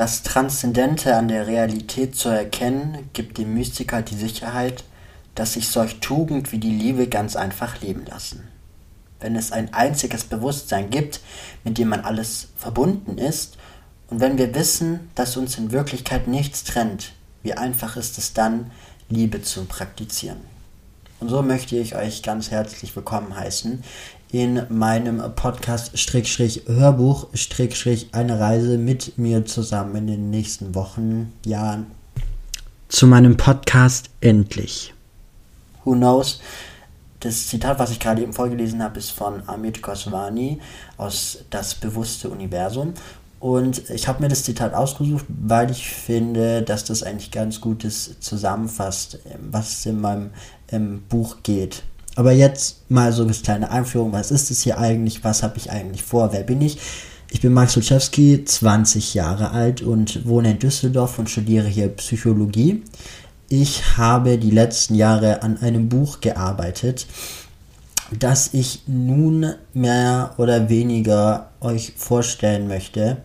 Das Transzendente an der Realität zu erkennen, gibt dem Mystiker die Sicherheit, dass sich solch Tugend wie die Liebe ganz einfach leben lassen. Wenn es ein einziges Bewusstsein gibt, mit dem man alles verbunden ist, und wenn wir wissen, dass uns in Wirklichkeit nichts trennt, wie einfach ist es dann, Liebe zu praktizieren. Und so möchte ich euch ganz herzlich willkommen heißen in meinem Podcast Strickstrich Hörbuch Strickstrich eine Reise mit mir zusammen in den nächsten Wochen, Jahren. Zu meinem Podcast Endlich. Who knows? Das Zitat, was ich gerade eben vorgelesen habe, ist von Amit Goswami aus Das bewusste Universum. Und ich habe mir das Zitat ausgesucht, weil ich finde, dass das eigentlich ganz gutes zusammenfasst, was in meinem ähm, Buch geht. Aber jetzt mal so eine kleine Einführung. Was ist es hier eigentlich? Was habe ich eigentlich vor? Wer bin ich? Ich bin Max Luczewski, 20 Jahre alt und wohne in Düsseldorf und studiere hier Psychologie. Ich habe die letzten Jahre an einem Buch gearbeitet, das ich nun mehr oder weniger euch vorstellen möchte.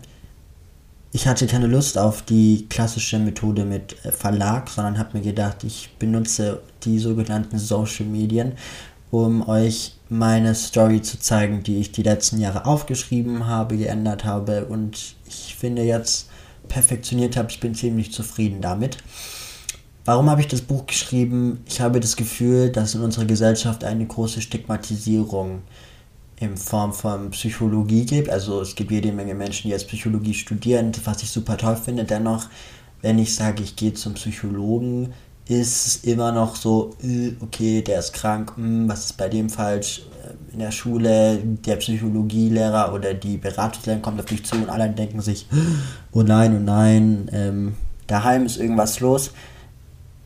Ich hatte keine Lust auf die klassische Methode mit Verlag, sondern habe mir gedacht, ich benutze die sogenannten Social Medien, um euch meine Story zu zeigen, die ich die letzten Jahre aufgeschrieben habe, geändert habe und ich finde jetzt perfektioniert habe. Ich bin ziemlich zufrieden damit. Warum habe ich das Buch geschrieben? Ich habe das Gefühl, dass in unserer Gesellschaft eine große Stigmatisierung in Form von Psychologie gibt. Also es gibt jede Menge Menschen, die jetzt Psychologie studieren, was ich super toll finde. Dennoch, wenn ich sage, ich gehe zum Psychologen, ist es immer noch so, äh, okay, der ist krank, hm, was ist bei dem falsch? Äh, in der Schule, der Psychologielehrer oder die Beratungslehrerin kommt auf dich zu und alle denken sich, oh nein, oh nein, ähm, daheim ist irgendwas los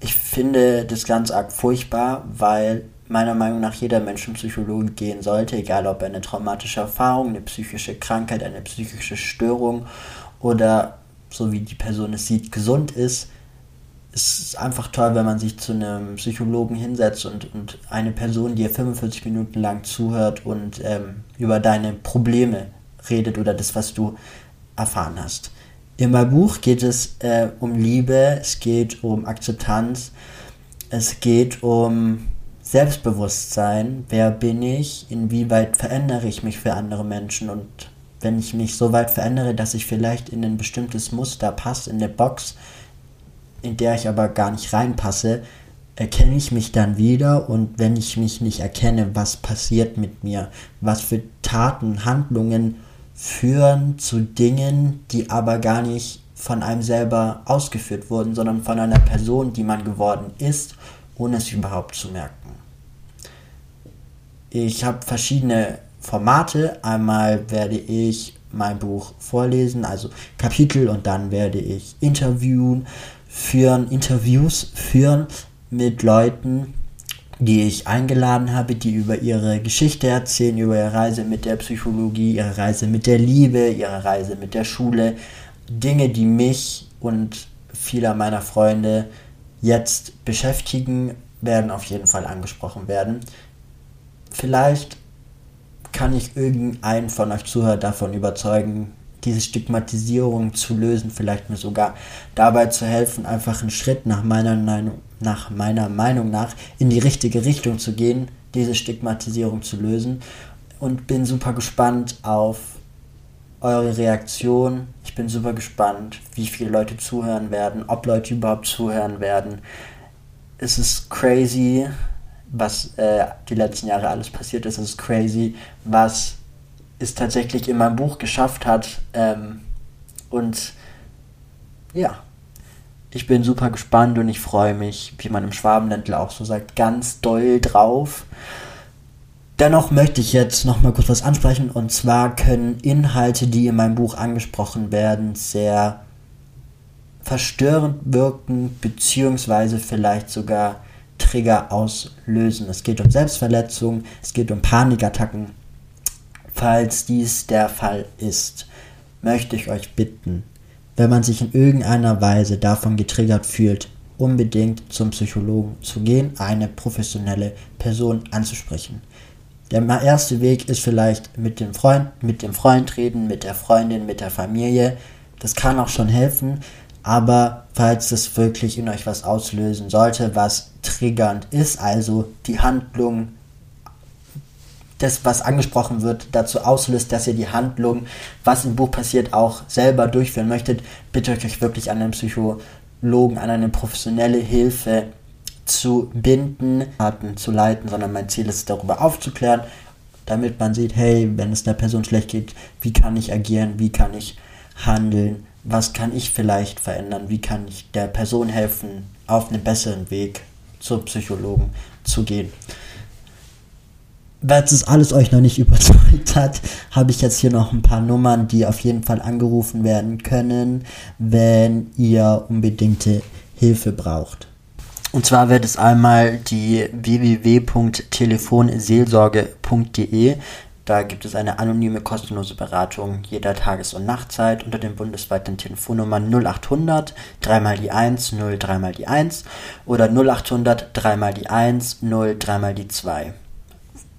ich finde das ganz arg furchtbar, weil meiner Meinung nach jeder Mensch zum Psychologen gehen sollte, egal ob er eine traumatische Erfahrung, eine psychische Krankheit, eine psychische Störung oder so wie die Person es sieht, gesund ist. Es ist einfach toll, wenn man sich zu einem Psychologen hinsetzt und, und eine Person dir 45 Minuten lang zuhört und ähm, über deine Probleme redet oder das, was du erfahren hast. In meinem Buch geht es äh, um Liebe, es geht um Akzeptanz, es geht um Selbstbewusstsein. Wer bin ich? Inwieweit verändere ich mich für andere Menschen? Und wenn ich mich so weit verändere, dass ich vielleicht in ein bestimmtes Muster passe, in eine Box, in der ich aber gar nicht reinpasse, erkenne ich mich dann wieder und wenn ich mich nicht erkenne, was passiert mit mir? Was für Taten, Handlungen führen zu Dingen, die aber gar nicht von einem selber ausgeführt wurden, sondern von einer Person, die man geworden ist, ohne es überhaupt zu merken. Ich habe verschiedene Formate. Einmal werde ich mein Buch vorlesen, also Kapitel, und dann werde ich interviewen, führen, Interviews führen mit Leuten, die ich eingeladen habe, die über ihre Geschichte erzählen, über ihre Reise mit der Psychologie, ihre Reise mit der Liebe, ihre Reise mit der Schule. Dinge, die mich und viele meiner Freunde jetzt beschäftigen, werden auf jeden Fall angesprochen werden. Vielleicht kann ich irgendeinen von euch Zuhörer davon überzeugen, diese Stigmatisierung zu lösen, vielleicht mir sogar dabei zu helfen, einfach einen Schritt nach meiner, nach meiner Meinung nach in die richtige Richtung zu gehen, diese Stigmatisierung zu lösen. Und bin super gespannt auf eure Reaktion. Ich bin super gespannt, wie viele Leute zuhören werden, ob Leute überhaupt zuhören werden. Es ist crazy, was äh, die letzten Jahre alles passiert ist. Es ist crazy, was es tatsächlich in meinem Buch geschafft hat. Ähm, und ja, ich bin super gespannt und ich freue mich, wie man im Schwabenländler auch so sagt, ganz doll drauf. Dennoch möchte ich jetzt noch mal kurz was ansprechen und zwar können Inhalte, die in meinem Buch angesprochen werden, sehr verstörend wirken, beziehungsweise vielleicht sogar Trigger auslösen. Es geht um Selbstverletzung, es geht um Panikattacken, Falls dies der Fall ist, möchte ich euch bitten, wenn man sich in irgendeiner Weise davon getriggert fühlt, unbedingt zum Psychologen zu gehen, eine professionelle Person anzusprechen. Der erste Weg ist vielleicht mit dem Freund, mit dem Freund reden, mit der Freundin, mit der Familie. Das kann auch schon helfen, aber falls es wirklich in euch was auslösen sollte, was triggernd ist, also die Handlung, das, was angesprochen wird, dazu auslöst, dass ihr die Handlung, was im Buch passiert, auch selber durchführen möchtet, bitte euch wirklich an einen Psychologen, an eine professionelle Hilfe zu binden, Taten zu leiten, sondern mein Ziel ist, darüber aufzuklären, damit man sieht, hey, wenn es der Person schlecht geht, wie kann ich agieren, wie kann ich handeln, was kann ich vielleicht verändern, wie kann ich der Person helfen, auf einen besseren Weg zur Psychologen zu gehen. Weil es alles euch noch nicht überzeugt hat, habe ich jetzt hier noch ein paar Nummern, die auf jeden Fall angerufen werden können, wenn ihr unbedingte Hilfe braucht. Und zwar wird es einmal die www.telefonseelsorge.de. Da gibt es eine anonyme kostenlose Beratung jeder Tages- und Nachtzeit unter den bundesweiten Telefonnummern 0800 3 mal die 1 0 3 mal die 1 oder 0800 3 mal die 1 0 3 mal die 2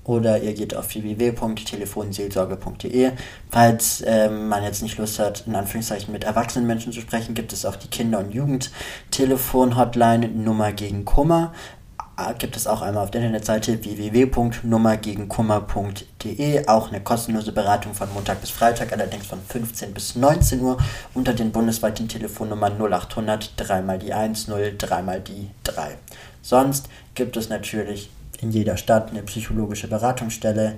oder ihr geht auf www.telefonseelsorge.de. Falls ähm, man jetzt nicht Lust hat, in Anführungszeichen mit erwachsenen Menschen zu sprechen, gibt es auch die Kinder- und Jugendtelefon-Hotline Nummer gegen Kummer. Äh, gibt es auch einmal auf der Internetseite www.nummergegenkummer.de. Auch eine kostenlose Beratung von Montag bis Freitag, allerdings von 15 bis 19 Uhr unter den bundesweiten Telefonnummern 0800 3 mal die 1 0 3 mal die 3. Sonst gibt es natürlich in jeder Stadt eine psychologische Beratungsstelle,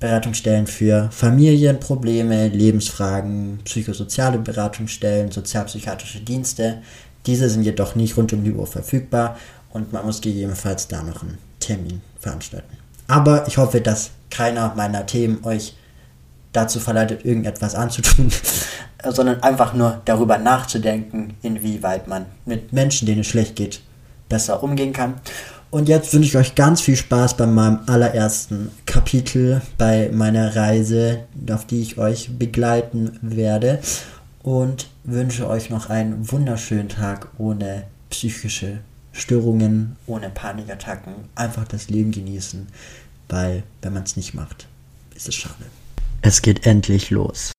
Beratungsstellen für Familienprobleme, Lebensfragen, psychosoziale Beratungsstellen, sozialpsychiatrische Dienste. Diese sind jedoch nicht rund um die Uhr verfügbar und man muss gegebenenfalls da noch einen Termin veranstalten. Aber ich hoffe, dass keiner meiner Themen euch dazu verleitet, irgendetwas anzutun, sondern einfach nur darüber nachzudenken, inwieweit man mit Menschen, denen es schlecht geht, besser umgehen kann. Und jetzt wünsche ich euch ganz viel Spaß bei meinem allerersten Kapitel, bei meiner Reise, auf die ich euch begleiten werde. Und wünsche euch noch einen wunderschönen Tag ohne psychische Störungen, ohne Panikattacken. Einfach das Leben genießen, weil wenn man es nicht macht, ist es schade. Es geht endlich los.